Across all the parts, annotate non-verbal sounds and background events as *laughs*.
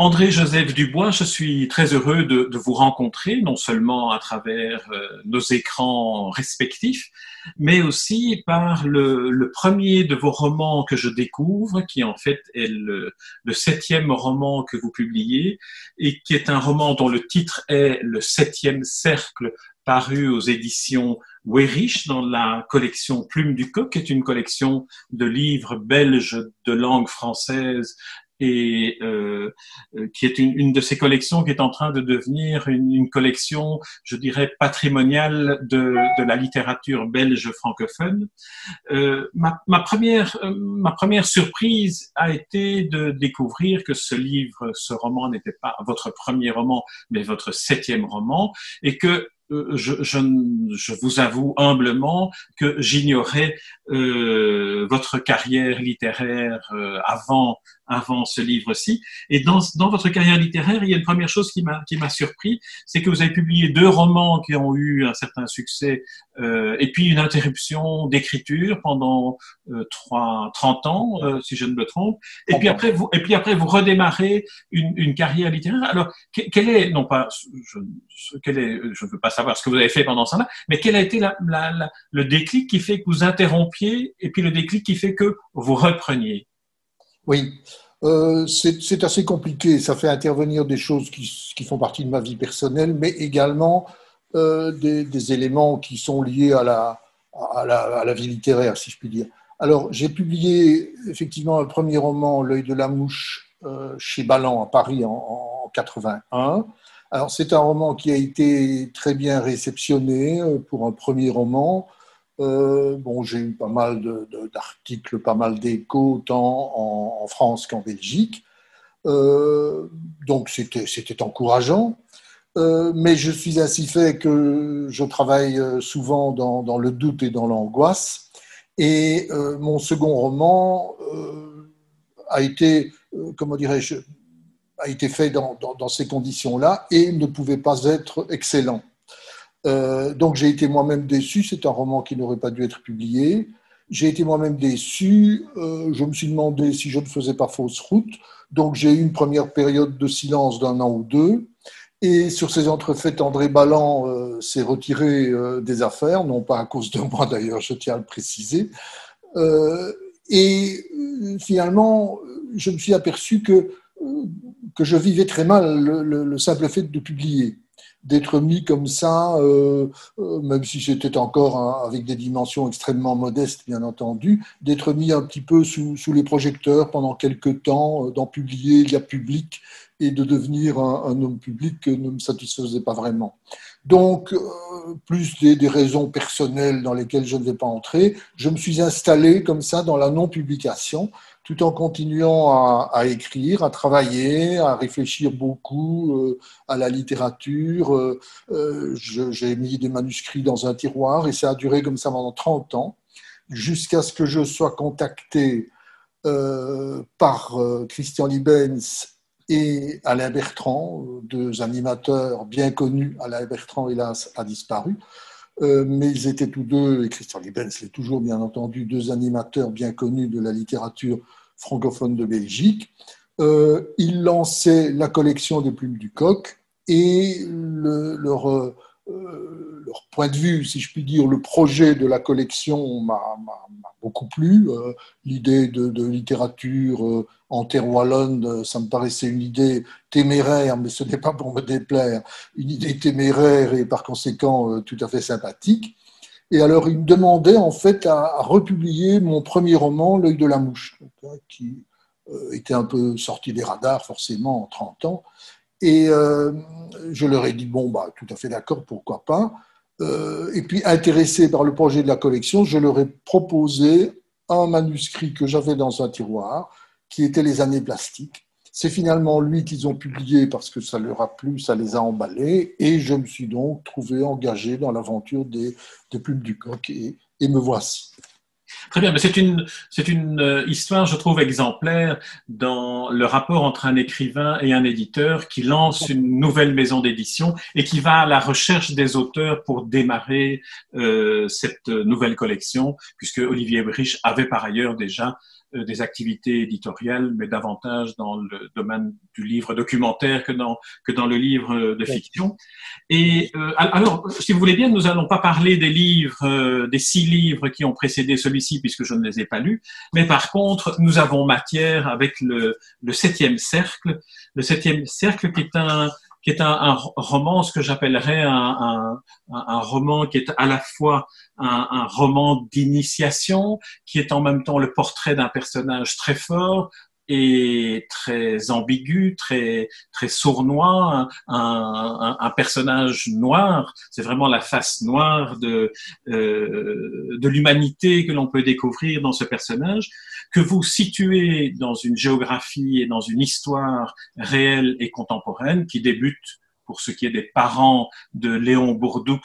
André-Joseph Dubois, je suis très heureux de, vous rencontrer, non seulement à travers euh, nos écrans respectifs, mais aussi par le, premier de vos romans que je découvre, qui en fait est le, septième roman que vous publiez, et qui est un roman dont le titre est Le septième cercle, paru aux éditions Weyrich dans la collection Plume du Coq, qui est une collection de livres belges de langue française et euh, euh, qui est une, une, de ces collections qui est en train de devenir une, une collection, je dirais, patrimoniale de, de la littérature belge francophone. Euh, ma, ma, première, euh, ma première surprise a été de découvrir que ce livre, ce roman n'était pas votre premier roman, mais votre septième roman, et que euh, je, je, je, vous avoue humblement que j'ignorais euh, votre carrière littéraire euh, avant avant ce livre-ci. Et dans, dans votre carrière littéraire, il y a une première chose qui m'a surpris, c'est que vous avez publié deux romans qui ont eu un certain succès, euh, et puis une interruption d'écriture pendant euh, trois, 30 ans, euh, si je ne me trompe. Et puis après, vous et puis après vous redémarrez une, une carrière littéraire. Alors, quel est non pas je, quel est je ne veux pas savoir ce que vous avez fait pendant ça mais quel a été la, la, la, le déclic qui fait que vous interrompiez et puis le déclic qui fait que vous repreniez? Oui, euh, c'est assez compliqué. Ça fait intervenir des choses qui, font partie de ma vie personnelle, mais également euh, des, éléments qui sont liés à la, vie littéraire, si je puis dire. Alors, j'ai publié effectivement un premier roman, L'œil de la mouche, euh, chez Ballan à Paris en, en 81. Alors, c'est un roman qui a été très bien réceptionné pour un premier roman. Euh, bon, j'ai eu pas mal d'articles, pas mal d'échos, tant en, France qu'en Belgique. Euh, donc, c'était encourageant. Euh, mais je suis ainsi fait que je travaille souvent dans, le doute et dans l'angoisse. Et mon second roman a été, comment dirais-je, a été fait dans ces conditions-là et ne pouvait pas être excellent. Euh, donc j'ai été moi-même déçu, c'est un roman qui n'aurait pas dû être publié. J'ai été moi-même déçu, euh, je me suis demandé si je ne faisais pas fausse route, donc j'ai eu une première période de silence d'un an ou deux. Et sur ces entrefaites, André Balland euh, s'est retiré des affaires, non pas à cause de moi d'ailleurs, je tiens à le préciser. Et finalement, je me suis aperçu que, que je vivais très mal le simple fait de publier d'être mis comme ça, euh, euh, même si c'était encore avec des dimensions extrêmement modestes, bien entendu, d'être mis un petit peu sous, les projecteurs pendant quelques temps, euh, d'en publier il y a public et de devenir un, homme public ne me satisfaisait pas vraiment. Donc, plus des, raisons personnelles dans lesquelles je ne vais pas entrer, je me suis installé comme ça dans la non-publication tout en continuant à, écrire, à travailler, à réfléchir beaucoup euh, à la littérature. Euh, euh J'ai mis des manuscrits dans un tiroir et ça a duré comme ça pendant 30 ans, jusqu'à ce que je sois contacté par Christian Libens et Alain Bertrand, deux animateurs bien connus. Alain Bertrand, hélas, a disparu. Mais ils étaient tous deux, et Christian Libens l'est toujours bien entendu, deux animateurs bien connus de la littérature francophone de Belgique. Euh, ils lançaient la collection des plumes du coq et leur, euh, leur, point de vue, si je puis dire, le projet de la collection m'a beaucoup plu. Euh, L'idée de, littérature euh, en terre wallonne, ça me paraissait une idée téméraire, mais ce n'est pas pour me déplaire, une idée téméraire et par conséquent euh, tout à fait sympathique. Et alors, il me demandait en fait à, republier mon premier roman, L'œil de la mouche, qui euh, était un peu sorti des radars forcément en 30 ans. Et euh, je leur ai dit, bon, bah, tout à fait d'accord, pourquoi pas. Euh, et puis, intéressé par le projet de la collection, je leur ai proposé un manuscrit que j'avais dans un tiroir, qui était Les années plastiques. C'est finalement lui qu'ils ont publié parce que ça leur a plu, ça les a emballés, et je me suis donc trouvé engagé dans l'aventure des, des, plumes du coq, et, me voici. Très bien, mais c'est une, c'est une euh, histoire, je trouve, exemplaire dans le rapport entre un écrivain et un éditeur qui lance une nouvelle maison d'édition et qui va à la recherche des auteurs pour démarrer euh, cette nouvelle collection, puisque Olivier Brich avait par ailleurs déjà des activités éditoriales, mais davantage dans le domaine du livre documentaire que dans, que dans le livre de fiction. Et euh, alors, si vous voulez bien, nous allons pas parler des livres, euh, des six livres qui ont précédé celui-ci, puisque je ne les ai pas lus, mais par contre, nous avons matière avec le, le septième cercle, le septième cercle qui est un qui est un, un roman, ce que j'appellerais un, un, un, roman qui est à la fois un, roman d'initiation, qui est en même temps le portrait d'un personnage très fort, et très ambigu, très très sournois, un, personnage noir. C'est vraiment la face noire de euh, de l'humanité que l'on peut découvrir dans ce personnage que vous situez dans une géographie et dans une histoire réelle et contemporaine qui débute pour ce qui est des parents de Léon Bourdoux,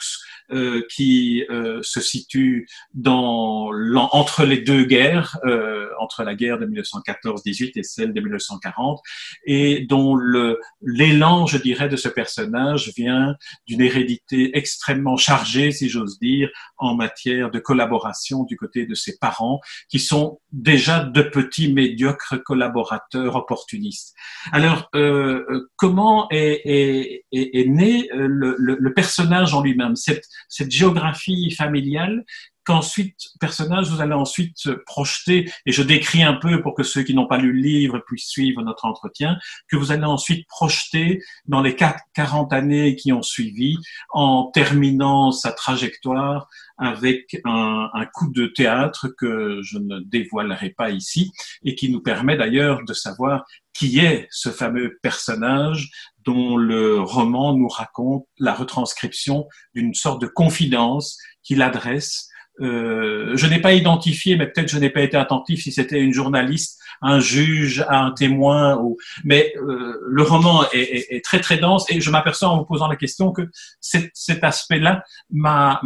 euh, qui euh, se situe dans, entre les deux guerres, euh, entre la guerre de 1914-18 et celle de 1940, et dont le l'élan, je dirais, de ce personnage vient d'une hérédité extrêmement chargée, si j'ose dire, en matière de collaboration du côté de ses parents, qui sont déjà de petits médiocres collaborateurs opportunistes. Alors, euh, comment est, est est, né euh, le, le, personnage en lui-même, cette, cette géographie familiale qu'ensuite, personnage, vous allez ensuite projeter, et je décris un peu pour que ceux qui n'ont pas lu le livre puissent suivre notre entretien, que vous allez ensuite projeter dans les 40 années qui ont suivi, en terminant sa trajectoire avec un, un coup de théâtre que je ne dévoilerai pas ici, et qui nous permet d'ailleurs de savoir qui est ce fameux personnage dont le roman nous raconte la retranscription d'une sorte de confidence qu'il adresse. Euh, je n'ai pas identifié, mais peut-être je n'ai pas été attentif si c'était une journaliste, un juge, un témoin, ou... mais euh, le roman est, est, très très dense et je m'aperçois en vous posant la question que cet, cet aspect-là m'a,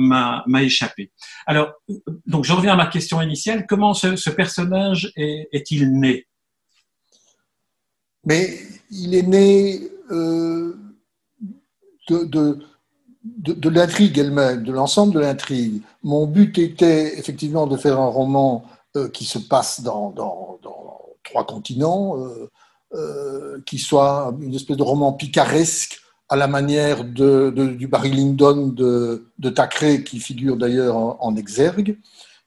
échappé. Alors, donc je reviens à ma question initiale. Comment ce, ce personnage est, est-il né? Mais il est né euh, de, de, l'intrigue elle-même, de l'ensemble de l'intrigue. Mon but était effectivement de faire un roman euh, qui se passe dans, dans, trois continents, euh, qui soit une espèce de roman picaresque à la manière de, du Barry Lyndon de, de qui figure d'ailleurs en exergue.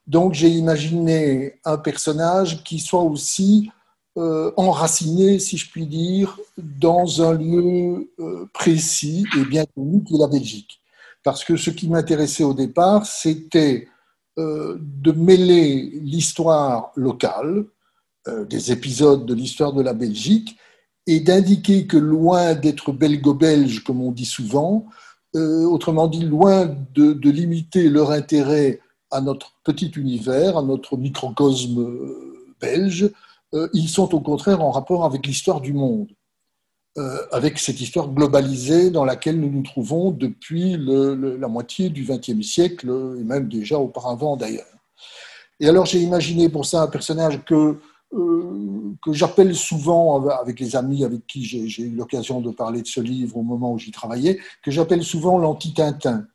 Donc j'ai imaginé un personnage qui soit aussi euh, enraciné, si je puis dire, dans un lieu euh, précis et bien connu qui est la Belgique. Parce que ce qui m'intéressait au départ, c'était euh, de mêler l'histoire locale, des épisodes de l'histoire de la Belgique, et d'indiquer que loin d'être belgo-belge, comme on dit souvent, autrement dit, loin de, de, limiter leur intérêt à notre petit univers, à notre microcosme belge, euh, ils sont au contraire en rapport avec l'histoire du monde, euh, avec cette histoire globalisée dans laquelle nous nous trouvons depuis la moitié du XXe siècle, et même déjà auparavant d'ailleurs. Et alors j'ai imaginé pour ça un personnage que, euh, que j'appelle souvent, avec les amis avec qui j'ai eu l'occasion de parler de ce livre au moment où j'y travaillais, que j'appelle souvent l'anti-Tintin.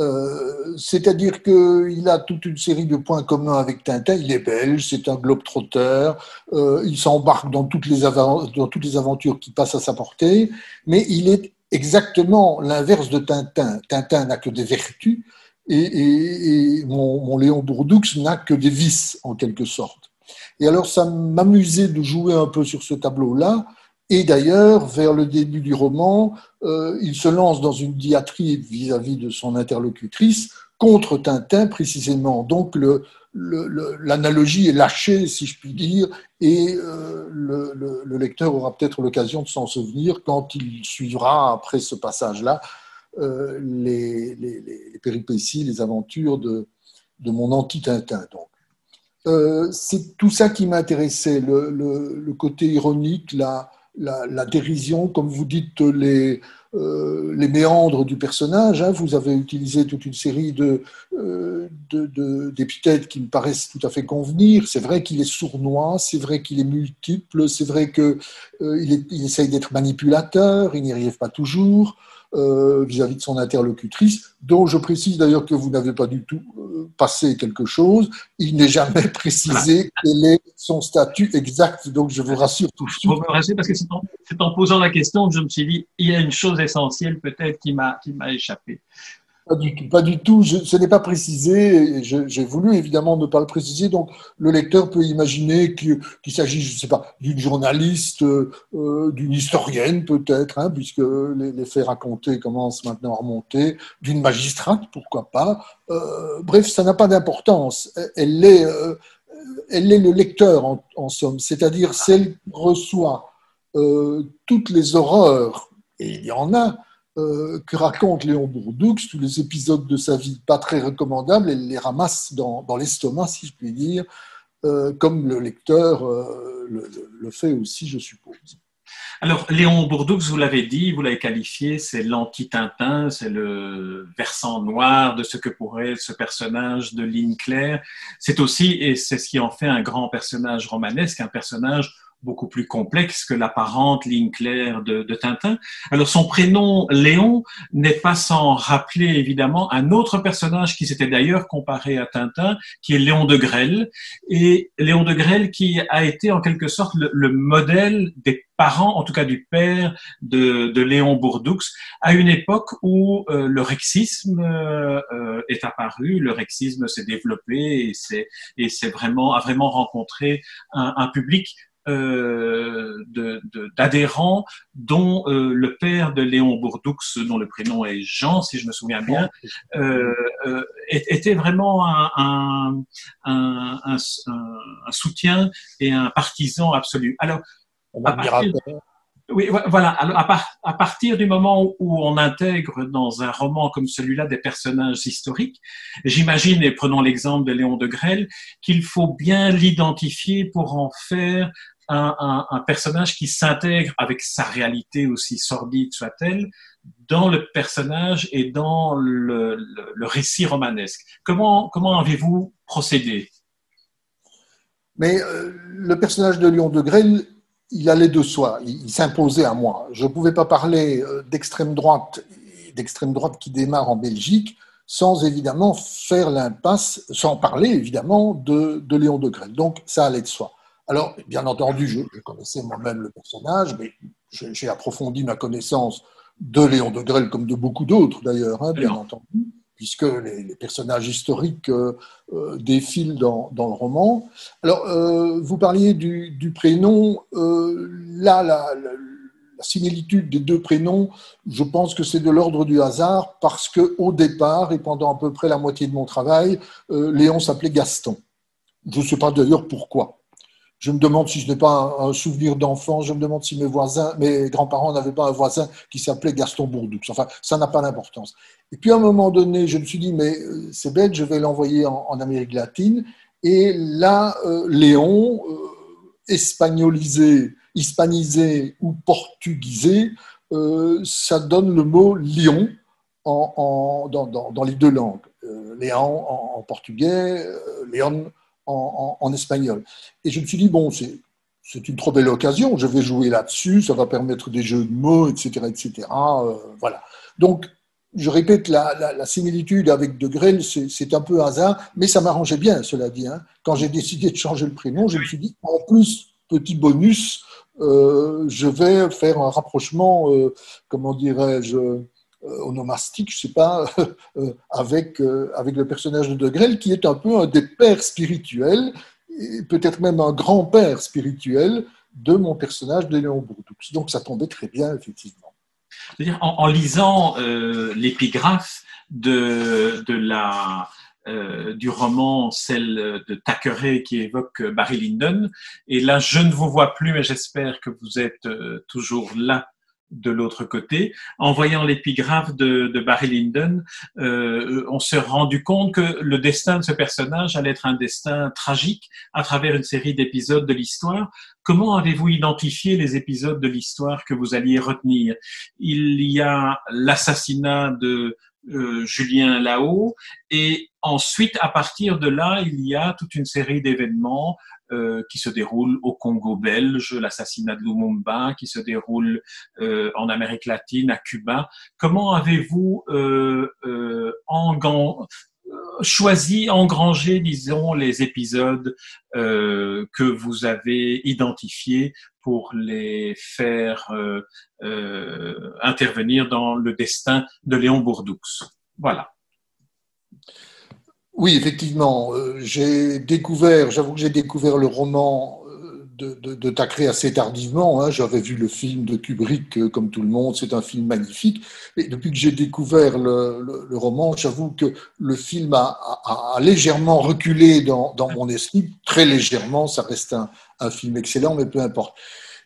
Euh, c'est-à-dire qu'il a toute une série de points communs avec Tintin. Il est belge, c'est un globe-trotteur, euh, il s'embarque dans, toutes les dans toutes les aventures qui passent à sa portée, mais il est exactement l'inverse de Tintin. Tintin n'a que des vertus et, mon, mon, Léon Bourdoux n'a que des vices, en quelque sorte. Et alors, ça m'amusait de jouer un peu sur ce tableau-là et d'ailleurs, vers le début du roman, euh, il se lance dans une diatribe vis-à-vis de son interlocutrice contre Tintin précisément. Donc l'analogie est lâchée, si je puis dire, et euh, le, lecteur aura peut-être l'occasion de s'en souvenir quand il suivra, après ce passage-là, euh, les, péripéties, les aventures de, mon anti-Tintin. c'est tout ça qui m'intéressait, le, côté ironique, la, la, dérision, comme vous dites, les, euh, méandres du personnage. Hein. Vous avez utilisé toute une série de, euh, d'épithètes qui me paraissent tout à fait convenir. C'est vrai qu'il est sournois, c'est vrai qu'il est multiple, c'est vrai qu'il euh, essaye d'être manipulateur, il n'y arrive pas toujours. Euh, vis-à-vis de son interlocutrice, dont je précise d'ailleurs que vous n'avez pas du tout euh, passé quelque chose. Il n'est jamais *laughs* précisé quel est son statut exact, donc je vous rassure tout de suite. Vous me rassurez parce que c'est en, en, posant la question que je me suis dit, il y a une chose essentielle peut-être qui m'a échappé. Pas du tout. Ce n'est pas précisé. J'ai voulu évidemment ne pas le préciser. Donc, le lecteur peut imaginer qu'il s'agit, je ne sais pas, d'une journaliste, euh, d'une historienne peut-être, hein, puisque les, faits racontés commencent maintenant à remonter, d'une magistrate, pourquoi pas. Euh, bref, ça n'a pas d'importance. Elle est, euh, le lecteur en, en somme, c'est-à-dire celle qui reçoit toutes les horreurs, et il y en a, euh, que raconte Léon Bourdoux, tous les épisodes de sa vie pas très recommandables, elle les ramasse dans, l'estomac, si je puis dire, euh, comme le lecteur euh, le, fait aussi, je suppose. Alors, Léon Bourdoux, vous l'avez dit, vous l'avez qualifié, c'est l'anti-Tintin, c'est le versant noir de ce que pourrait être ce personnage de ligne claire. C'est aussi, et c'est ce qui en fait un grand personnage romanesque, un personnage beaucoup plus complexe que l'apparente ligne claire de, de, Tintin. Alors son prénom Léon n'est pas sans rappeler évidemment un autre personnage qui s'était d'ailleurs comparé à Tintin, qui est Léon de Grelle. Et Léon de Grelle qui a été en quelque sorte le, modèle des parents, en tout cas du père de, de Léon Bourdoux, à une époque où euh, le rexisme euh, est apparu, le rexisme s'est développé et c'est vraiment a vraiment rencontré un, un public euh, d'adhérents dont euh, le père de Léon Bourdoux, dont le prénom est Jean, si je me souviens bien, euh, euh était vraiment un, un, un, un, soutien et un partisan absolu. Alors, à partir, oui, voilà. à, partir du moment où on intègre dans un roman comme celui-là des personnages historiques, j'imagine, et prenons l'exemple de Léon de Grelle, qu'il faut bien l'identifier pour en faire un, personnage qui s'intègre avec sa réalité aussi sordide soit-elle dans le personnage et dans le, récit romanesque. Comment, avez-vous procédé? Mais euh, le personnage de Léon de Grelle, il allait de soi, il, s'imposait à moi. Je ne pouvais pas parler euh, d'extrême droite, d'extrême droite qui démarre en Belgique, sans évidemment faire l'impasse, sans parler évidemment de, de Léon de Grelle. Donc ça allait de soi. Alors, bien entendu, je, connaissais moi-même le personnage, mais j'ai approfondi ma connaissance de Léon de Grelle, comme de beaucoup d'autres d'ailleurs, hein, bien entendu, puisque les, personnages historiques euh, euh, défilent dans, le roman. Alors, euh, vous parliez du, prénom. là, la, similitude des deux prénoms, je pense que c'est de l'ordre du hasard, parce qu'au départ, et pendant à peu près la moitié de mon travail, Léon s'appelait Gaston. Je ne sais pas d'ailleurs pourquoi. Je me demande si je n'ai pas un, souvenir d'enfant. Je me demande si mes voisins, mes grands-parents n'avaient pas un voisin qui s'appelait Gaston Bourdoux. Enfin, ça n'a pas d'importance. Et puis à un moment donné, je me suis dit, mais euh, c'est bête, je vais l'envoyer en, Amérique latine. Et là, euh, Léon, euh, espagnolisé, hispanisé ou portugisé, ça donne le mot Lion en, dans, les deux langues. Léon en, portugais, Léon en, espagnol. Et je me suis dit, bon, c'est une trop belle occasion, je vais jouer là-dessus, ça va permettre des jeux de mots, etc. etc. Euh, voilà. Donc, je répète, la, similitude avec De Grelle, c'est un peu hasard, mais ça m'arrangeait bien, cela dit. Hein. Quand j'ai décidé de changer le prénom, je me suis dit, en plus, petit bonus, euh, je vais faire un rapprochement, euh, comment dirais-je, onomastique, je sais pas, *laughs* euh, avec, euh, avec le personnage de De Grelle, qui est un peu un des pères spirituels, peut-être même un grand-père spirituel de mon personnage de Léon Bourdoux. Donc ça tombait très bien, effectivement. C'est-à-dire, en, lisant l'épigraphe de, de la, du roman, celle de Thackeray qui évoque Barry Lyndon. Et là, je ne vous vois plus, mais j'espère que vous êtes toujours là de l'autre côté. En voyant l'épigraphe de, Barry Lyndon, euh, on s'est rendu compte que le destin de ce personnage allait être un destin tragique à travers une série d'épisodes de l'histoire. Comment avez-vous identifié les épisodes de l'histoire que vous alliez retenir? Il y a l'assassinat de euh, Julien Lao. Et ensuite, à partir de là, il y a toute une série d'événements euh, qui se déroulent au Congo belge, l'assassinat de Lumumba, qui se déroule euh, en Amérique latine, à Cuba. Comment avez-vous euh, euh choisi, engrangé, disons, les épisodes que vous avez identifiés pour les faire intervenir dans le destin de Léon Bourdoux Voilà. Oui, effectivement. Euh, j'ai découvert, j'avoue que j'ai découvert le roman euh, de, de, de assez tardivement. Hein. J'avais vu le film de Kubrick euh, comme tout le monde, c'est un film magnifique. Et depuis que j'ai découvert le, le, roman, j'avoue que le film a, a, a légèrement reculé dans, dans, mon esprit, très légèrement. Ça reste un, un, film excellent, mais peu importe.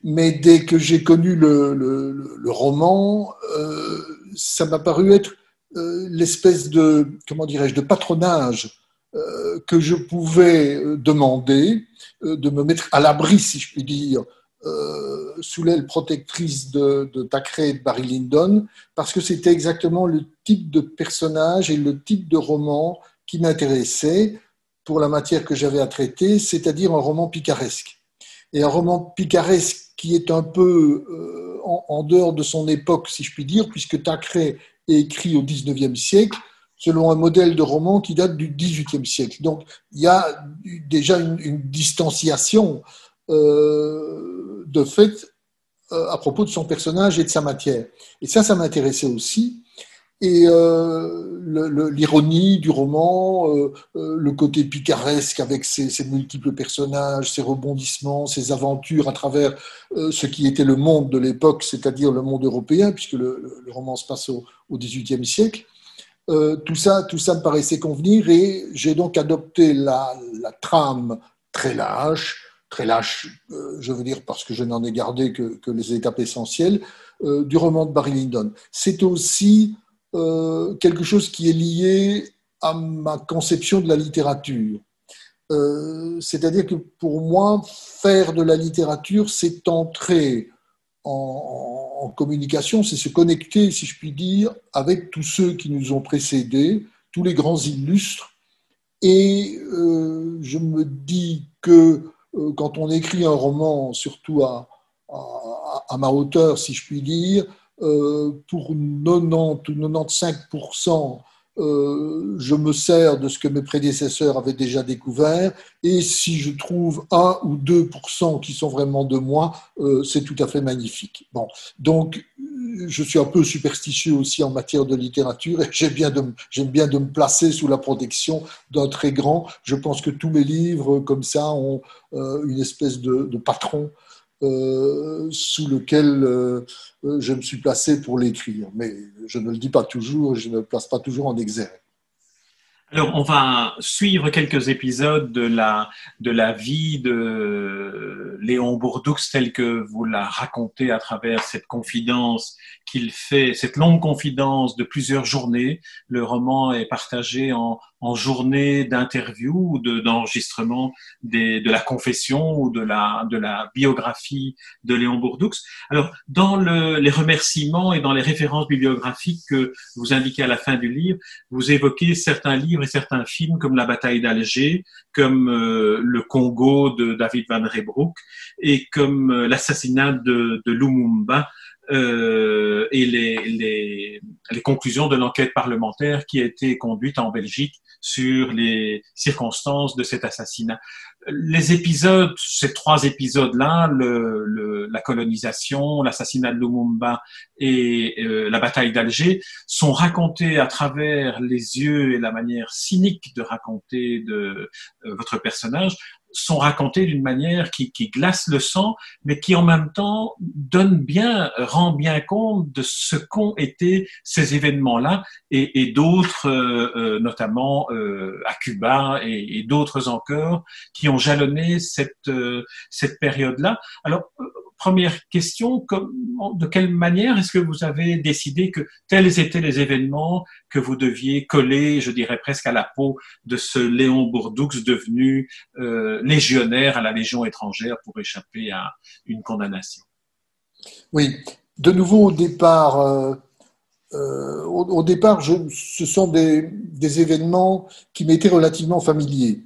Mais dès que j'ai connu le, le roman, euh, ça m'a paru être euh, l'espèce de, comment dirais-je, de patronage que je pouvais euh, demander, de me mettre à l'abri, si je puis dire, sous l'aile protectrice de, de et de Barry Lyndon, parce que c'était exactement le type de personnage et le type de roman qui m'intéressait pour la matière que j'avais à traiter, c'est-à-dire un roman picaresque. Et un roman picaresque qui est un peu en, dehors de son époque, si je puis dire, puisque Thackeray écrit au XIXe siècle selon un modèle de roman qui date du XVIIIe siècle. Donc il y a déjà une, distanciation euh, de fait euh, à propos de son personnage et de sa matière. Et ça, ça m'intéressait aussi. Et euh, l'ironie du roman, le côté picaresque avec ses, multiples personnages, ses rebondissements, ses aventures à travers ce qui était le monde de l'époque, c'est-à-dire le monde européen, puisque le, le, roman se passe au XVIIIe siècle. Euh, tout ça, tout ça me paraissait convenir et j'ai donc adopté la, trame très lâche, très lâche, je veux dire parce que je n'en ai gardé que, les étapes essentielles du roman de Barry Lyndon. C'est aussi euh, quelque chose qui est lié à ma conception de la littérature. Euh, c'est-à-dire que pour moi, faire de la littérature, c'est entrer en, communication, c'est se connecter, si je puis dire, avec tous ceux qui nous ont précédés, tous les grands illustres. Et euh, je me dis que euh, quand on écrit un roman, surtout à, ma hauteur, si je puis dire, euh, pour 90 ou 95%, euh, je me sers de ce que mes prédécesseurs avaient déjà découvert, et si je trouve 1 ou 2% qui sont vraiment de moi, euh, c'est tout à fait magnifique. Bon, donc je suis un peu superstitieux aussi en matière de littérature, et j'aime bien, bien, de me placer sous la protection d'un très grand. Je pense que tous mes livres, comme ça, ont une espèce de, de patron euh, sous lequel euh, je me suis placé pour l'écrire. Mais je ne le dis pas toujours, je ne le place pas toujours en exergue. Alors, on va suivre quelques épisodes de la, de la vie de Léon Bourdoux tel que vous la racontez à travers cette confidence qu'il fait, cette longue confidence de plusieurs journées. Le roman est partagé en, en journées d'interview ou d'enregistrement de, de la confession ou de la, de la biographie de Léon Bourdoux. Alors, dans le, les remerciements et dans les références bibliographiques que vous indiquez à la fin du livre, vous évoquez certains livres et certains films comme La bataille d'Alger, comme euh, Le Congo de David Van Rebroek et comme euh, l'assassinat de, de Lumumba euh, et les, les, les, conclusions de l'enquête parlementaire qui a été conduite en Belgique sur les circonstances de cet assassinat. Les épisodes, ces trois épisodes-là, le, le, la colonisation, l'assassinat de Lumumba et euh, la bataille d'Alger, sont racontés à travers les yeux et la manière cynique de raconter de euh, votre personnage sont racontés d'une manière qui, qui, glace le sang, mais qui en même temps donne bien, rend bien compte de ce qu'ont été ces événements-là et, et d'autres, euh, euh notamment euh, à Cuba et, et d'autres encore, qui ont jalonné cette, euh, cette période-là. Alors, première question, de quelle manière est-ce que vous avez décidé que tels étaient les événements que vous deviez coller, je dirais presque à la peau de ce Léon Bourdoux devenu euh, légionnaire à la Légion étrangère pour échapper à une condamnation? Oui, de nouveau au départ, euh, euh, au, départ, ce sont des événements qui m'étaient relativement familiers.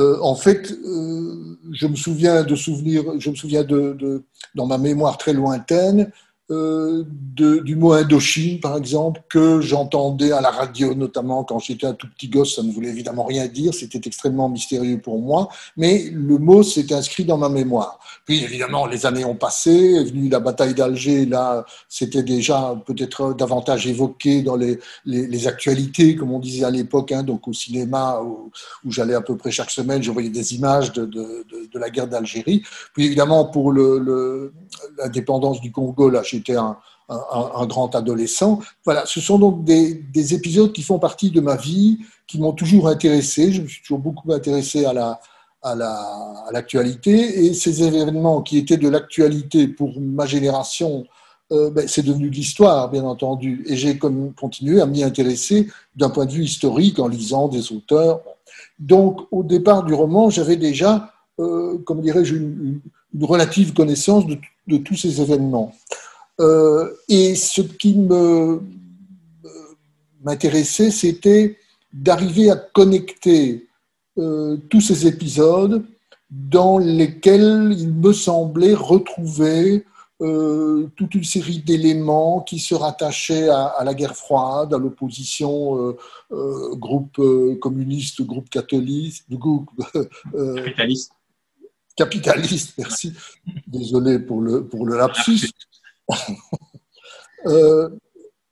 Euh, en fait, euh, je me souviens de souvenirs, je me souviens de, dans ma mémoire très lointaine, euh, du mot Indochine, par exemple, que j'entendais à la radio, notamment quand j'étais un tout petit gosse, ça ne voulait évidemment rien dire, c'était extrêmement mystérieux pour moi, mais le mot s'est inscrit dans ma mémoire. Puis évidemment, les années ont passé, est venue la bataille d'Alger, là, c'était déjà peut-être davantage évoqué dans les, actualités, comme on disait à l'époque, hein, donc au cinéma, où, j'allais à peu près chaque semaine, je voyais des images de, la guerre d'Algérie. Puis évidemment, pour l'indépendance du Congo, là, j'étais un, un, grand adolescent. Voilà, ce sont donc des, des, épisodes qui font partie de ma vie, qui m'ont toujours intéressé. Je me suis toujours beaucoup intéressé à la à l'actualité la, et ces événements qui étaient de l'actualité pour ma génération, euh, ben, c'est devenu de l'histoire, bien entendu. Et j'ai continué à m'y intéresser d'un point de vue historique en lisant des auteurs. Donc, au départ du roman, j'avais déjà, euh, comme dirais-je, une, relative connaissance de, tous ces événements. Euh, et ce qui m'intéressait, c'était d'arriver à connecter euh, tous ces épisodes dans lesquels il me semblait retrouver euh, toute une série d'éléments qui se rattachaient à, à, la guerre froide, à l'opposition euh, euh groupe communiste, groupe catholique, *laughs* groupe capitaliste. Capitaliste, merci. Désolé pour le, pour le lapsus. *laughs*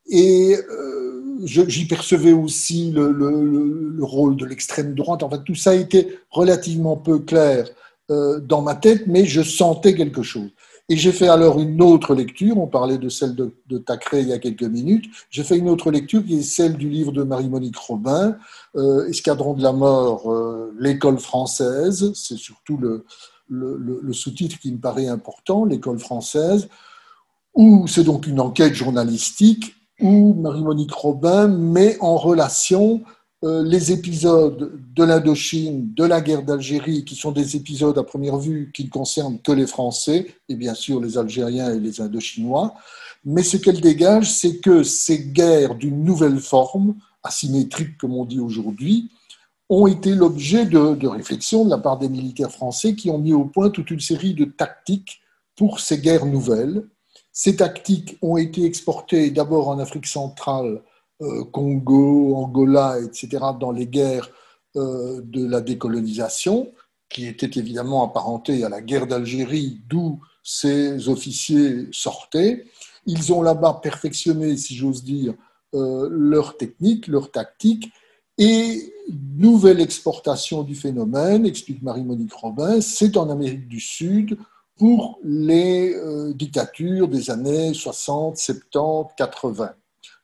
Et euh, j'y percevais aussi le, le, le rôle de l'extrême droite. En fait, tout ça était relativement peu clair euh, dans ma tête, mais je sentais quelque chose. Et j'ai fait alors une autre lecture, on parlait de celle de, de Tacré il y a quelques minutes, j'ai fait une autre lecture qui est celle du livre de Marie-Monique Robin, euh, Escadron de la mort, l'école française, c'est surtout le sous-titre qui me paraît important, l'école française, où c'est donc une enquête journalistique où Marie-Monique Robin met en relation euh, les épisodes de l'Indochine, de la guerre d'Algérie, qui sont des épisodes à première vue qui ne concernent que les Français, et bien sûr les Algériens et les Indochinois. Mais ce qu'elle dégage, c'est que ces guerres d'une nouvelle forme, asymétrique comme on dit aujourd'hui, ont été l'objet de, de réflexions de la part des militaires français qui ont mis au point toute une série de tactiques pour ces guerres nouvelles, ces tactiques ont été exportées d'abord en Afrique centrale, euh, Congo, Angola, etc., dans les guerres euh, de la décolonisation, qui étaient évidemment apparentées à la guerre d'Algérie, d'où ces officiers sortaient. Ils ont là-bas perfectionné, si j'ose dire, euh, leur technique, leur tactique, et nouvelle exportation du phénomène, explique Marie-Monique Robin, c'est en Amérique du Sud, pour les euh, dictatures des années 60, 70, 80.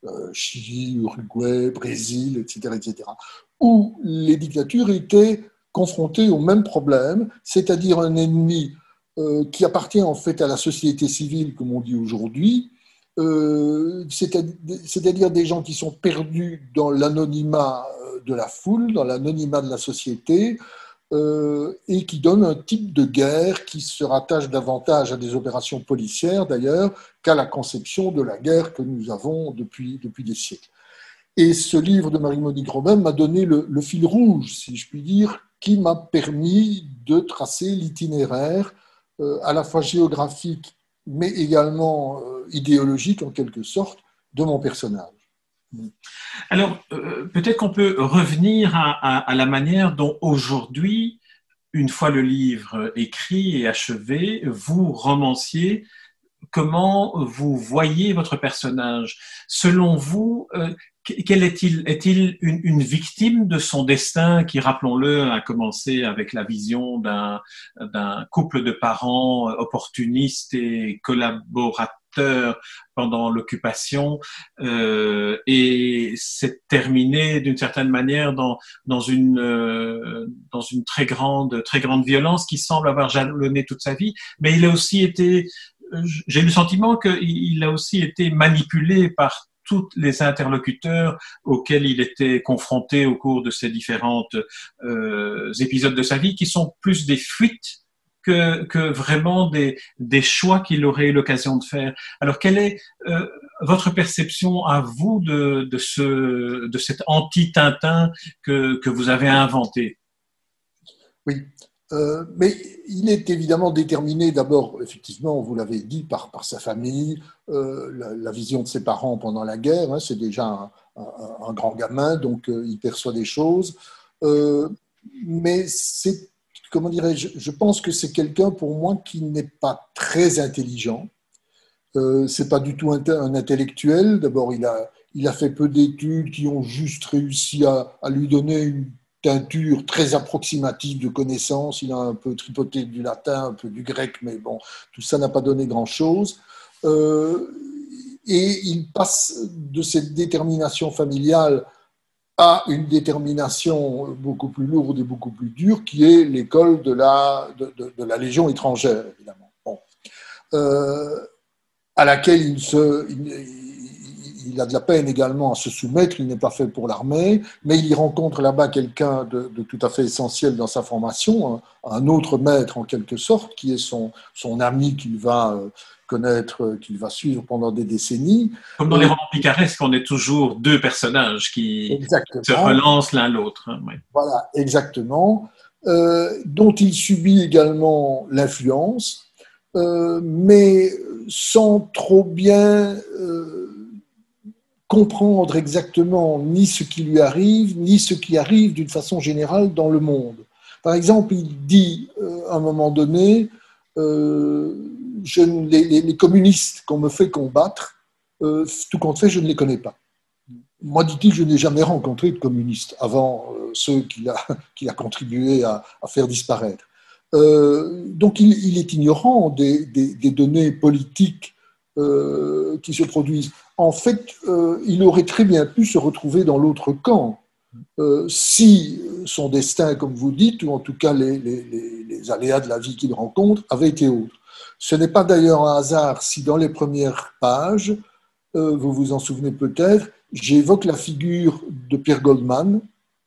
Euh, Chili, Uruguay, Brésil, etc., etc., où les dictatures étaient confrontées au même problème, c'est-à-dire un ennemi euh, qui appartient en fait à la société civile, comme on dit aujourd'hui, euh, c'est-à-dire des gens qui sont perdus dans l'anonymat de la foule, dans l'anonymat de la société, euh, et qui donne un type de guerre qui se rattache davantage à des opérations policières d'ailleurs qu'à la conception de la guerre que nous avons depuis, depuis des siècles. Et ce livre de Marie-Monique Robin m'a donné le, fil rouge, si je puis dire, qui m'a permis de tracer l'itinéraire euh, à la fois géographique mais également euh, idéologique en quelque sorte de mon personnage. Alors, euh, peut-être qu'on peut revenir à, la manière dont aujourd'hui, une fois le livre écrit et achevé, vous, romanciez, comment vous voyez votre personnage? Selon vous, euh, quel est-il Est-il une, victime de son destin qui, rappelons-le, a commencé avec la vision d'un couple de parents opportunistes et collaborateurs pendant l'occupation euh, et c'est terminé d'une certaine manière dans, dans, une, euh, dans une très grande, très grande violence qui semble avoir jalonné toute sa vie, mais il a aussi été, j'ai le sentiment qu'il a aussi été manipulé par tous les interlocuteurs auxquels il était confronté au cours de ces différents euh, épisodes de sa vie, qui sont plus des fuites que, vraiment des, des choix qu'il aurait eu l'occasion de faire. Alors, quelle est, euh, votre perception à vous de, de, ce, de cet anti-Tintin que, que vous avez inventé? Oui, euh, mais il est évidemment déterminé d'abord, effectivement, vous l'avez dit, par, par sa famille, euh, la, vision de ses parents pendant la guerre. Hein, c'est déjà un, grand gamin, donc il perçoit des choses. mais c'est, comment dirais-je, je pense que c'est quelqu'un pour moi qui n'est pas très intelligent. c'est pas du tout un, intellectuel. D'abord, il a, il a fait peu d'études qui ont juste réussi à, à lui donner une teinture très approximative de connaissances. Il a un peu tripoté du latin, un peu du grec, mais bon, tout ça n'a pas donné grand-chose. Euh, et il passe de cette détermination familiale à une détermination beaucoup plus lourde et beaucoup plus dure, qui est l'école de la, de, la Légion étrangère, évidemment. Bon. Euh, à laquelle il se, il a de la peine également à se soumettre, il n'est pas fait pour l'armée, mais il y rencontre là-bas quelqu'un de, tout à fait essentiel dans sa formation, un, autre maître en quelque sorte, qui est son, son ami qu'il va euh, connaître, euh, qu'il va suivre pendant des décennies. Comme dans les romans picaresques, on est toujours deux personnages qui se relancent l'un l'autre. Hein, voilà, exactement. Euh, dont il subit également l'influence, mais sans trop bien comprendre exactement ni ce qui lui arrive, ni ce qui arrive d'une façon générale dans le monde. Par exemple, il dit euh, à un moment donné, euh, les, communistes qu'on me fait combattre, euh, tout compte fait, je ne les connais pas. Moi, dit-il, je n'ai jamais rencontré de communistes avant ceux qu'il *laughs* a, contribué à, faire disparaître. donc, il, est ignorant des, données politiques qui se produisent en fait, euh, il aurait très bien pu se retrouver dans l'autre camp euh, si son destin, comme vous dites, ou en tout cas les, aléas de la vie qu'il rencontre, avaient été autres. Ce n'est pas d'ailleurs un hasard si dans les premières pages, euh, vous vous en souvenez peut-être, j'évoque la figure de Pierre Goldman,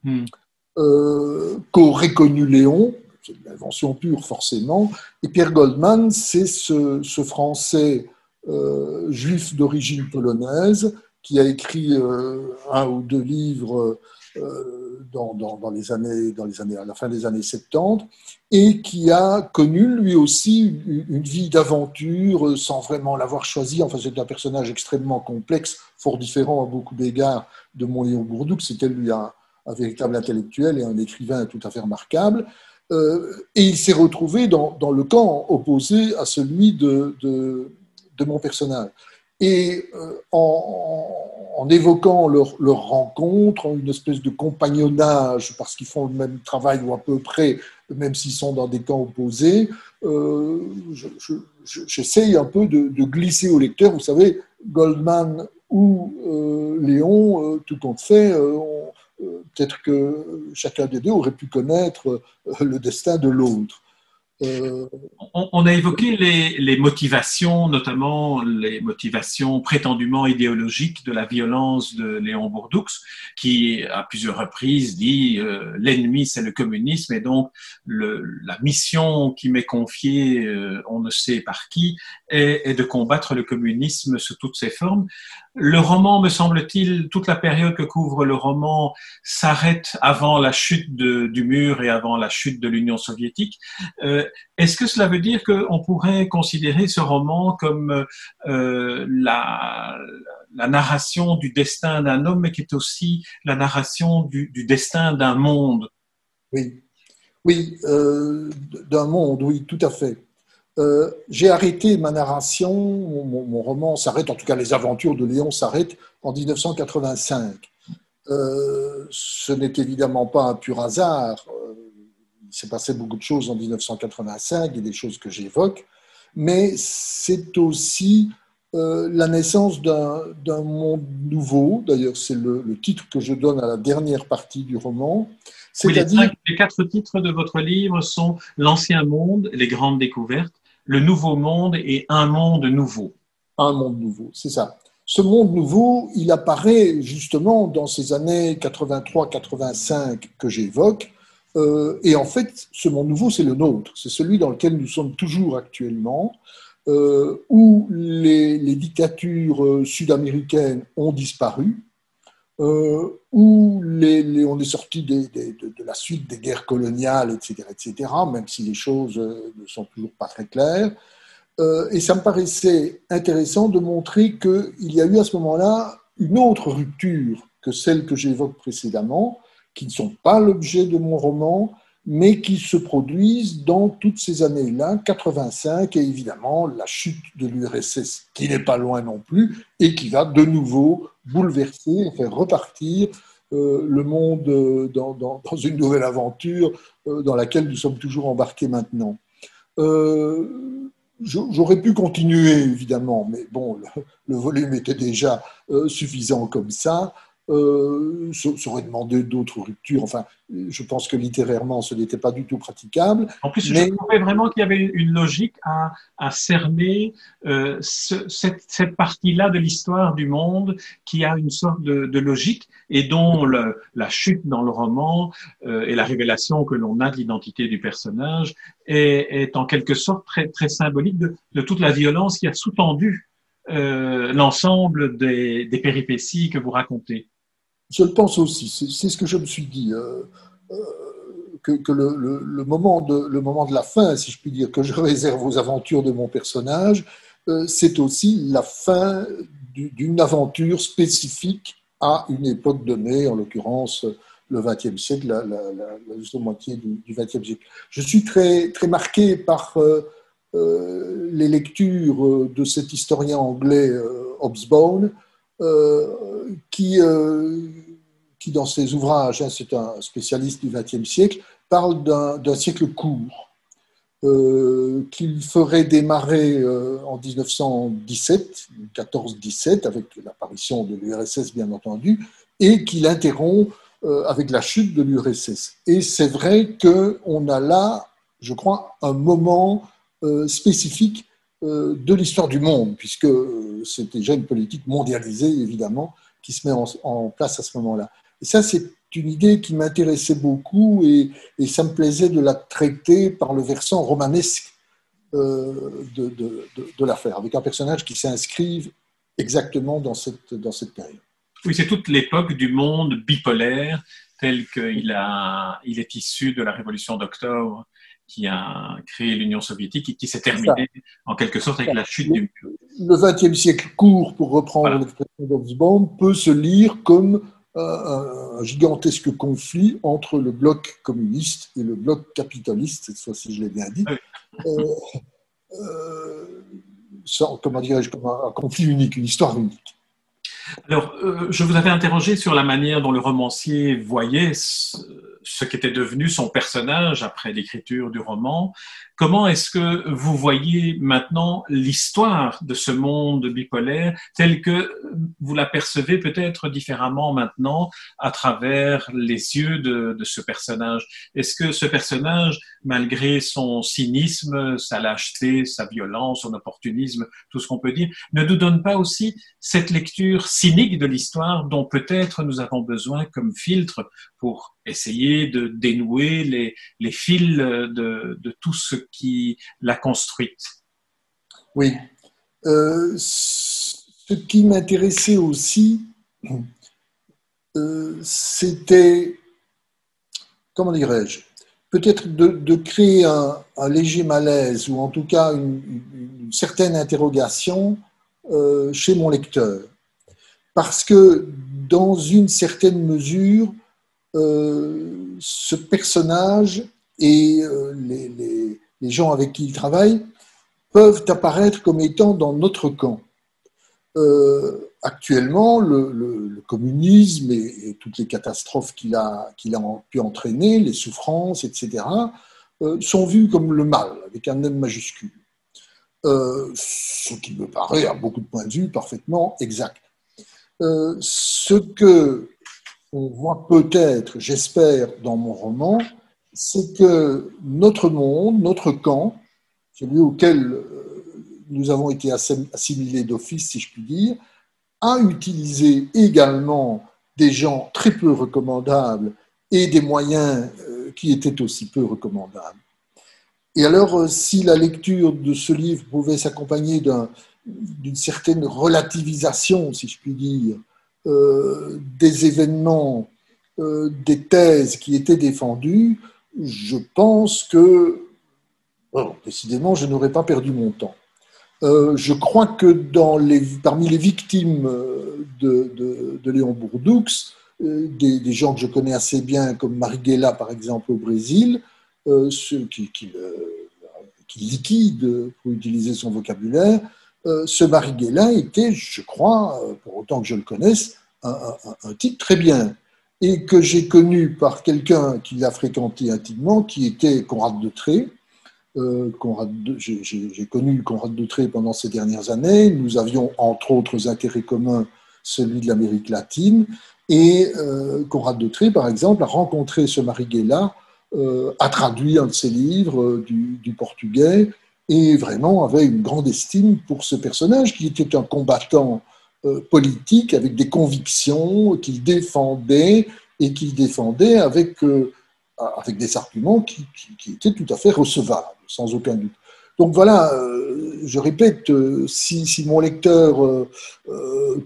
hmm. qu'aurait connu Léon, c'est une invention pure forcément, et Pierre Goldman, c'est ce, ce Français euh, juif d'origine polonaise, qui a écrit euh, un ou deux livres euh, dans, les années, à la fin des années 70, et qui a connu lui aussi une, vie d'aventure sans vraiment l'avoir choisi. Enfin, c'est un personnage extrêmement complexe, fort différent à beaucoup d'égards de mon Léon Bourdoux. C'était lui un, véritable intellectuel et un écrivain tout à fait remarquable. et il s'est retrouvé dans, le camp opposé à celui de, mon personnage. Et euh, en, évoquant leur, rencontre, une espèce de compagnonnage, parce qu'ils font le même travail ou à peu près, même s'ils sont dans des camps opposés, euh, j'essaye un peu de, glisser au lecteur. Vous savez, Goldman ou euh, Léon, tout compte fait, peut-être que chacun des deux aurait pu connaître le destin de l'autre. On, a évoqué les, motivations, notamment les motivations prétendument idéologiques de la violence de Léon Bourdoux, qui à plusieurs reprises dit euh, l'ennemi c'est le communisme et donc la mission qui m'est confiée, euh, on ne sait par qui, est, est, de combattre le communisme sous toutes ses formes. Le roman, me semble-t-il, toute la période que couvre le roman s'arrête avant la chute du mur et avant la chute de l'Union soviétique. Euh, est-ce que cela veut dire qu'on pourrait considérer ce roman comme euh, la, narration du destin d'un homme, mais qui est aussi la narration du, destin d'un monde? Oui, oui, euh, d'un monde, oui, tout à fait. Euh, j'ai arrêté ma narration, mon, roman s'arrête, en tout cas les aventures de Léon s'arrêtent en 1985. Euh, ce n'est évidemment pas un pur hasard. Euh, il s'est passé beaucoup de choses en 1985 et des choses que j'évoque, mais c'est aussi la naissance d'un monde nouveau. D'ailleurs, c'est le, titre que je donne à la dernière partie du roman. C'est-à-dire les quatre titres de votre livre sont L'Ancien Monde, Les Grandes Découvertes, le nouveau monde et un monde nouveau. Un monde nouveau, c'est ça. Ce monde nouveau, il apparaît justement dans ces années 83-85 que j'évoque. Euh, et en fait, ce monde nouveau, c'est le nôtre. C'est celui dans lequel nous sommes toujours actuellement. où les, dictatures sud-américaines ont disparu, où on est sorti de, la suite des guerres coloniales, etc., etc., même si les choses ne sont toujours pas très claires. et ça me paraissait intéressant de montrer qu'il y a eu à ce moment-là une autre rupture que celle que j'évoque précédemment, qui ne sont pas l'objet de mon roman, mais qui se produisent dans toutes ces années-là, 85, et évidemment la chute de l'URSS, qui n'est pas loin non plus, et qui va de nouveau bouleverser, faire repartir euh, le monde euh, dans, une nouvelle aventure euh, dans laquelle nous sommes toujours embarqués maintenant. J'aurais pu continuer, évidemment, mais bon, le volume était déjà suffisant comme ça euh, ça aurait demandé d'autres ruptures. Enfin, je pense que littérairement, ce n'était pas du tout praticable. En plus, je trouvais vraiment qu'il y avait une logique à, à cerner euh, cette, cette partie-là de l'histoire du monde qui a une sorte de, de logique et dont le, la chute dans le roman euh, et la révélation que l'on a de l'identité du personnage est, est, en quelque sorte très, très symbolique de, de toute la violence qui a sous-tendu euh, l'ensemble des, des péripéties que vous racontez. Je le pense aussi, c'est ce que je me suis dit. Euh, euh, que, le, moment de, la fin, si je puis dire, que je réserve aux aventures de mon personnage, euh, c'est aussi la fin d'une aventure spécifique à une époque donnée, en l'occurrence le XXe siècle, la, moitié du XXe siècle. Je suis très, marqué par les lectures de cet historien anglais Hobsbawm, qui, euh, qui, dans ses ouvrages, hein, c'est un spécialiste du XXe siècle, parle d'un siècle court. Euh, qu'il ferait démarrer en 1917, 14-17, avec l'apparition de l'URSS bien entendu, et qu'il interrompt avec la chute de l'URSS. Et c'est vrai qu'on a là, je crois, un moment spécifique euh, de l'histoire du monde, puisque euh, c'est déjà une politique mondialisée, évidemment, qui se met en, place à ce moment-là. Et ça, c'est une idée qui m'intéressait beaucoup et, ça me plaisait de la traiter par le versant romanesque euh, de, l'affaire, avec un personnage qui s'inscrive exactement dans cette, dans cette période. Oui, c'est toute l'époque du monde bipolaire tel qu'il il est issu de la révolution d'octobre qui a créé l'Union soviétique et qui s'est terminé en quelque sorte avec la chute du mur. Le XXe siècle court, pour reprendre l'expression d'Obsbaum, peut se lire comme un gigantesque conflit entre le bloc communiste et le bloc capitaliste, cette fois-ci je l'ai bien dit, euh, euh, comment dirais-je, comme un, conflit unique, une histoire unique. Alors, euh, je vous avais interrogé sur la manière dont le romancier voyait ce qu'était devenu son personnage après l'écriture du roman. Comment est-ce que vous voyez maintenant l'histoire de ce monde bipolaire tel que vous l'apercevez peut-être différemment maintenant à travers les yeux de, de ce personnage? Est-ce que ce personnage, malgré son cynisme, sa lâcheté, sa violence, son opportunisme, tout ce qu'on peut dire, ne nous donne pas aussi cette lecture cynique de l'histoire dont peut-être nous avons besoin comme filtre pour essayer de dénouer les, les fils de, de, tout ce qui l'a construite. Oui. Euh, ce qui m'intéressait aussi, euh, c'était, comment dirais-je, peut-être de, créer un, léger malaise ou en tout cas une, certaine interrogation euh, chez mon lecteur. Parce que dans une certaine mesure, ce personnage et les, gens avec qui il travaille peuvent apparaître comme étant dans notre camp. Euh, actuellement, le, communisme et, toutes les catastrophes qu'il a, pu entraîner, les souffrances, etc., sont vus comme le mal, avec un M majuscule. ce qui me paraît, à beaucoup de points de vue, parfaitement exact. ce que on voit peut-être, j'espère, dans mon roman, c'est que notre monde, notre camp, celui auquel euh, nous avons été assimilés d'office, si je puis dire, a utilisé également des gens très peu recommandables et des moyens euh, qui étaient aussi peu recommandables. Et alors, si la lecture de ce livre pouvait s'accompagner d'une certaine relativisation, si je puis dire, des événements, des thèses qui étaient défendues, je pense que, décidément, je n'aurais pas perdu mon temps. Euh, je crois que parmi les victimes euh, de, de, Léon Bourdoux, euh, des, gens que je connais assez bien, comme Marighella par exemple au Brésil, ceux qui, qui, qui, liquide, pour utiliser son vocabulaire, ce Marighella était, je crois, pour autant que je le connaisse, un, un type très bien et que j'ai connu par quelqu'un qui l'a fréquenté intimement, qui était Conrad de Tré. Euh, j'ai connu Conrad de Tré pendant ces dernières années. Nous avions entre autres intérêts communs celui de l'Amérique latine. Et euh, Conrad de Tré, par exemple, a rencontré ce Marighella, euh, a traduit un de ses livres euh, du, portugais et vraiment avait une grande estime pour ce personnage qui était un combattant politique avec des convictions qu'il défendait et qu'il défendait avec, euh, avec des arguments qui, étaient tout à fait recevables, sans aucun doute. Donc voilà, euh, je répète, si, si, mon lecteur,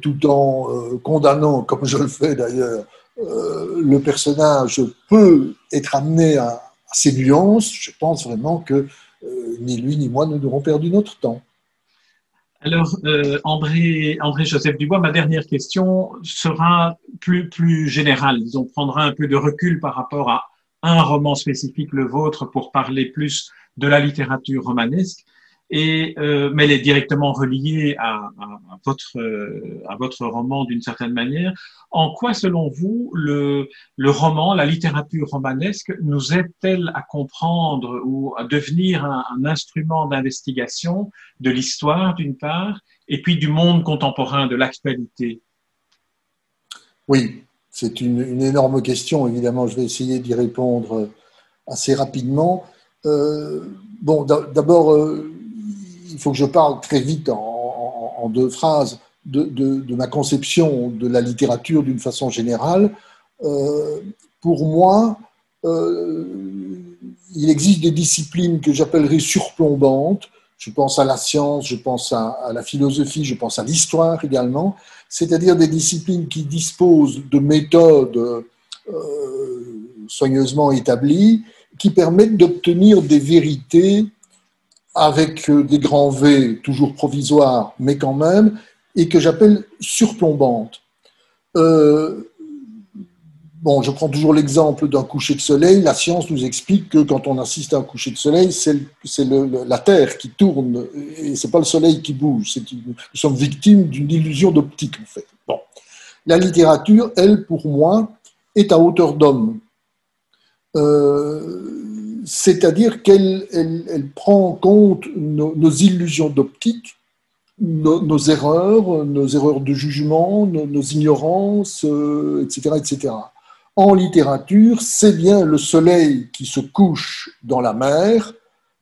tout en condamnant, comme je le fais d'ailleurs, le personnage peut être amené à, ces nuances, je pense vraiment que ni lui ni moi ne n'aurons perdu notre temps. Alors, euh, André, André Joseph Dubois, ma dernière question sera plus, plus générale. On prendra un peu de recul par rapport à un roman spécifique, le vôtre, pour parler plus de la littérature romanesque euh, mais elle est directement reliée euh, à votre roman d'une certaine manière. En quoi, selon vous, le, roman, la littérature romanesque, nous aide-t-elle à comprendre ou à devenir un, instrument d'investigation de l'histoire, d'une part, et puis du monde contemporain, de l'actualité? Oui, c'est une, énorme question, évidemment. Je vais essayer d'y répondre assez rapidement. Euh, bon, d'abord, euh, il faut que je parle très vite en, deux phrases de, ma conception de la littérature d'une façon générale. Euh, pour moi, euh, il existe des disciplines que j'appellerais surplombantes. Je pense à la science, je pense à, à la philosophie, je pense à l'histoire également, c'est-à-dire des disciplines qui disposent de méthodes euh, soigneusement établies qui permettent d'obtenir des vérités avec euh, des grands V toujours provisoires, mais quand même, et que j'appelle surplombante. Euh, bon, je prends toujours l'exemple d'un coucher de soleil. La science nous explique que quand on assiste à un coucher de soleil, c'est la Terre qui tourne et c'est pas le soleil qui bouge. Nous sommes victimes d'une illusion d'optique, en fait. Bon. La littérature, elle, pour moi, est à hauteur d'homme. Euh, c'est-à-dire qu'elle elle, prend en compte nos, illusions d'optique, nos, erreurs, nos erreurs de jugement, nos, ignorances, euh, etc., etc. En littérature, c'est bien le soleil qui se couche dans la mer,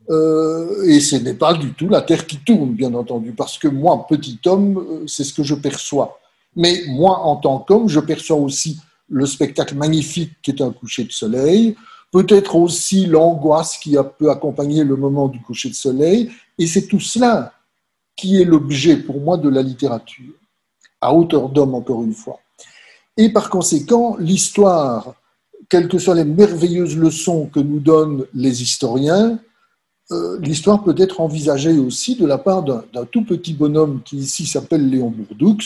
euh, et ce n'est pas du tout la Terre qui tourne, bien entendu, parce que moi, petit homme, euh, c'est ce que je perçois. Mais moi, en tant qu'homme, je perçois aussi le spectacle magnifique qui est un coucher de soleil, peut-être aussi l'angoisse qui a peut accompagner le moment du coucher de soleil, et c'est tout cela qui est l'objet pour moi de la littérature, à hauteur d'homme encore une fois. Et par conséquent, l'histoire, quelles que soient les merveilleuses leçons que nous donnent les historiens, euh, l'histoire peut être envisagée aussi de la part d'un tout petit bonhomme qui ici s'appelle Léon Bourdoux,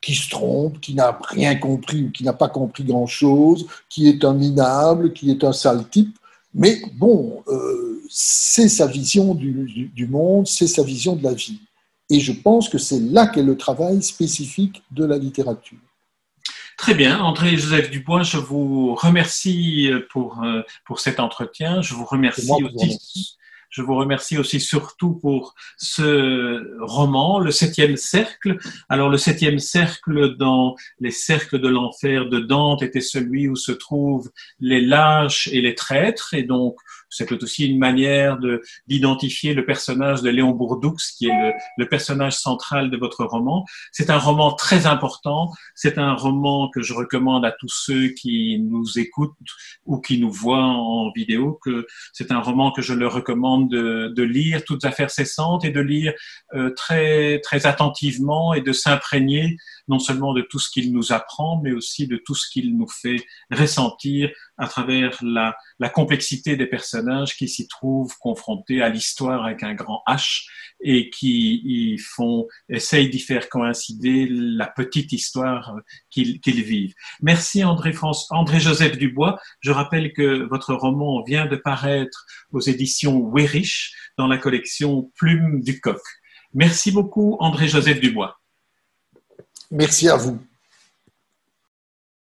qui se trompe, qui n'a rien compris ou qui n'a pas compris grand-chose, qui est un minable, qui est un sale type. Mais bon, euh, c'est sa vision du, du, du monde, c'est sa vision de la vie. Et je pense que c'est là qu'est le travail spécifique de la littérature. Très bien, André-Joseph Dubois, je vous remercie pour, euh, pour cet entretien. Je vous remercie aussi je vous remercie aussi surtout pour ce roman, Le Septième Cercle. Alors, le Septième Cercle dans les cercles de l'enfer de Dante était celui où se trouvent les lâches et les traîtres. Et donc, C'est aussi une manière d'identifier le personnage de Léon Bourdoux, qui est le, le personnage central de votre roman. C'est un roman très important. C'est un roman que je recommande à tous ceux qui nous écoutent ou qui nous voient en vidéo. Que c'est un roman que je leur recommande de, de lire, toutes affaires cessantes, et de lire euh, très très attentivement et de s'imprégner non seulement de tout ce qu'il nous apprend, mais aussi de tout ce qu'il nous fait ressentir à travers la, la complexité des personnages qui s'y trouvent confrontés à l'histoire avec un grand H et qui y font, essayent d'y faire coïncider la petite histoire qu'ils vivent. Merci André, France, André Joseph Dubois. Je rappelle que votre roman vient de paraître aux éditions Weyrich dans la collection Plume du Coq. Merci beaucoup André Joseph Dubois. Merci à vous.